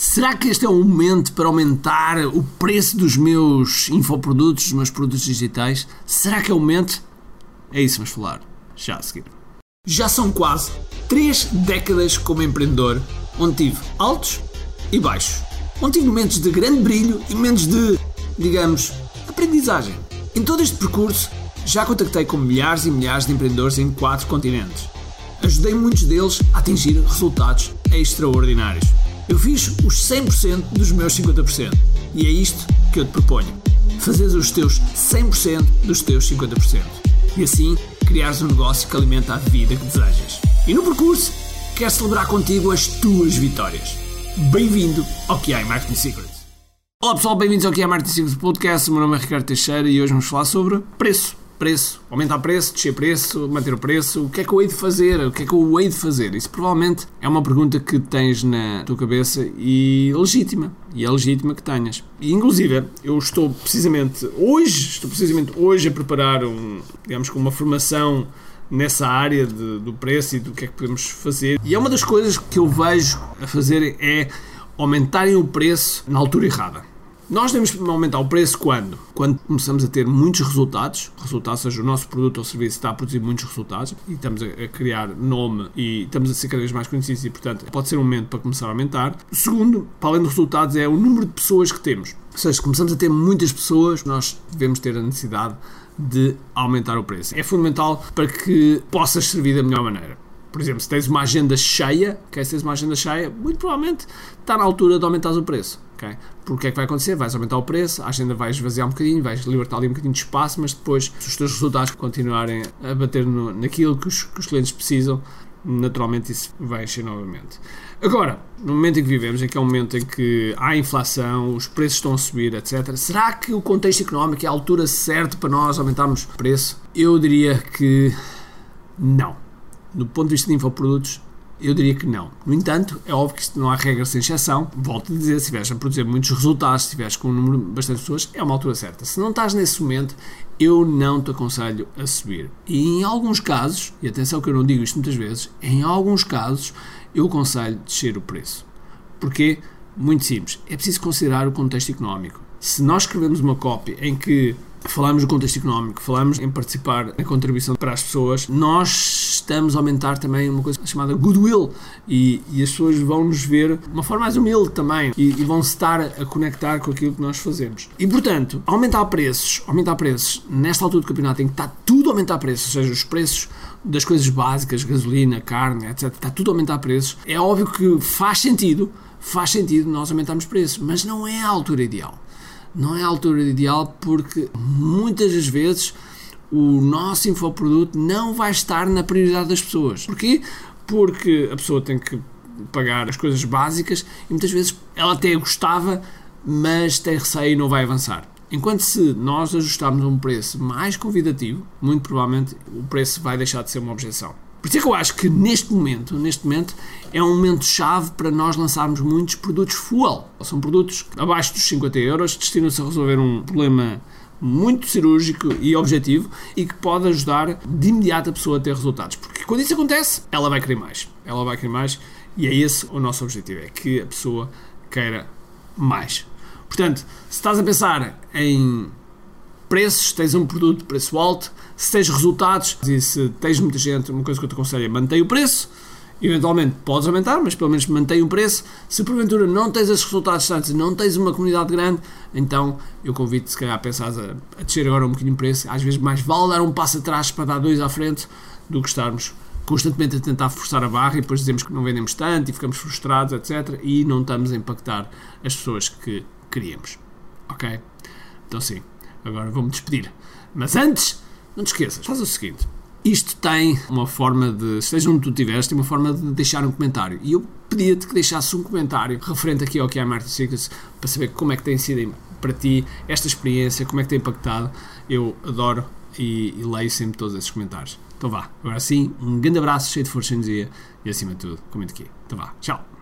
Será que este é o momento para aumentar o preço dos meus infoprodutos, dos meus produtos digitais? Será que é o momento? É isso que vamos falar já a seguir. Já são quase 3 décadas como empreendedor, onde tive altos e baixos. Onde tive momentos de grande brilho e momentos de, digamos, aprendizagem. Em todo este percurso, já contactei com milhares e milhares de empreendedores em quatro continentes. Ajudei muitos deles a atingir resultados extraordinários. Eu fiz os 100% dos meus 50%. E é isto que eu te proponho. Fazeres os teus 100% dos teus 50%. E assim criares um negócio que alimenta a vida que desejas. E no percurso, quero celebrar contigo as tuas vitórias. Bem-vindo ao QI Marketing Secrets. Olá pessoal, bem-vindos ao QI Marketing Secrets Podcast. O meu nome é Ricardo Teixeira e hoje vamos falar sobre preço preço, aumentar preço, descer preço, manter o preço, o que é que eu hei de fazer? O que é que eu hei de fazer? Isso provavelmente é uma pergunta que tens na tua cabeça e legítima. E é legítima que tenhas. E inclusive, eu estou precisamente hoje, estou precisamente hoje a preparar um, digamos com uma formação nessa área de, do preço e do que é que podemos fazer. E é uma das coisas que eu vejo a fazer é aumentarem o preço na altura errada. Nós devemos aumentar o preço quando? Quando começamos a ter muitos resultados, resultados, seja o nosso produto ou serviço está a produzir muitos resultados e estamos a criar nome e estamos a ser cada vez mais conhecidos e, portanto, pode ser um momento para começar a aumentar. Segundo, para além dos resultados, é o número de pessoas que temos. Ou seja, se começamos a ter muitas pessoas, nós devemos ter a necessidade de aumentar o preço. É fundamental para que possas servir da melhor maneira. Por exemplo, se tens uma agenda cheia, se tens uma agenda cheia, muito provavelmente está na altura de aumentares o preço. Okay? Porque é que vai acontecer? Vais aumentar o preço, a agenda vai esvaziar um bocadinho, vais libertar ali um bocadinho de espaço, mas depois, se os teus resultados continuarem a bater no, naquilo que os, que os clientes precisam, naturalmente isso vai encher novamente. Agora, no momento em que vivemos, em que é um momento em que há inflação, os preços estão a subir, etc., será que o contexto económico é a altura certa para nós aumentarmos o preço? Eu diria que não. Do ponto de vista de infoprodutos, eu diria que não. No entanto, é óbvio que isto não há regra sem exceção. Volto a dizer, se estiveres a produzir muitos resultados, se estiveres com um número bastante pessoas, é uma altura certa. Se não estás nesse momento, eu não te aconselho a subir. E em alguns casos, e atenção que eu não digo isto muitas vezes, em alguns casos eu aconselho descer o preço. Porquê? Muito simples. É preciso considerar o contexto económico. Se nós escrevemos uma cópia em que falamos do contexto económico, falamos em participar na contribuição para as pessoas, nós estamos a aumentar também uma coisa chamada goodwill e, e as pessoas vão nos ver de uma forma mais humilde também e, e vão estar a conectar com aquilo que nós fazemos. E portanto, aumentar preços, aumentar preços nesta altura do campeonato em que está tudo a aumentar preços, ou seja, os preços das coisas básicas, gasolina, carne, etc., está tudo a aumentar preços, é óbvio que faz sentido, faz sentido nós aumentarmos preços, mas não é a altura ideal não é a altura ideal porque muitas das vezes o nosso infoproduto não vai estar na prioridade das pessoas. Porquê? Porque a pessoa tem que pagar as coisas básicas e muitas vezes ela até gostava, mas tem receio e não vai avançar. Enquanto se nós ajustarmos um preço mais convidativo, muito provavelmente o preço vai deixar de ser uma objeção. Por isso é que eu acho que neste momento, neste momento, é um momento chave para nós lançarmos muitos produtos full. São produtos abaixo dos 50 euros, destinam-se a resolver um problema muito cirúrgico e objetivo e que pode ajudar de imediato a pessoa a ter resultados. Porque quando isso acontece, ela vai querer mais. Ela vai querer mais e é esse o nosso objetivo, é que a pessoa queira mais. Portanto, se estás a pensar em preços, tens um produto de preço alto, se tens resultados e se tens muita gente, uma coisa que eu te aconselho é mantém o preço, eventualmente podes aumentar, mas pelo menos mantém o preço. Se porventura não tens esses resultados antes, não tens uma comunidade grande, então eu convido-te se calhar a pensar a, a descer agora um bocadinho o preço. Às vezes mais vale dar um passo atrás para dar dois à frente do que estarmos constantemente a tentar forçar a barra e depois dizemos que não vendemos tanto e ficamos frustrados, etc. E não estamos a impactar as pessoas que queríamos. Ok? Então sim. Agora vou-me despedir. Mas antes, não te esqueças, faz o seguinte. Isto tem uma forma de, seja onde tu estiveres, tem uma forma de deixar um comentário. E eu pedia-te que deixasse um comentário referente aqui ao que é a Martin Secrets para saber como é que tem sido para ti esta experiência, como é que tem impactado. Eu adoro e, e leio sempre todos esses comentários. Então vá, agora sim, um grande abraço, cheio de força e energia e acima de tudo, comente aqui. Então vá, tchau.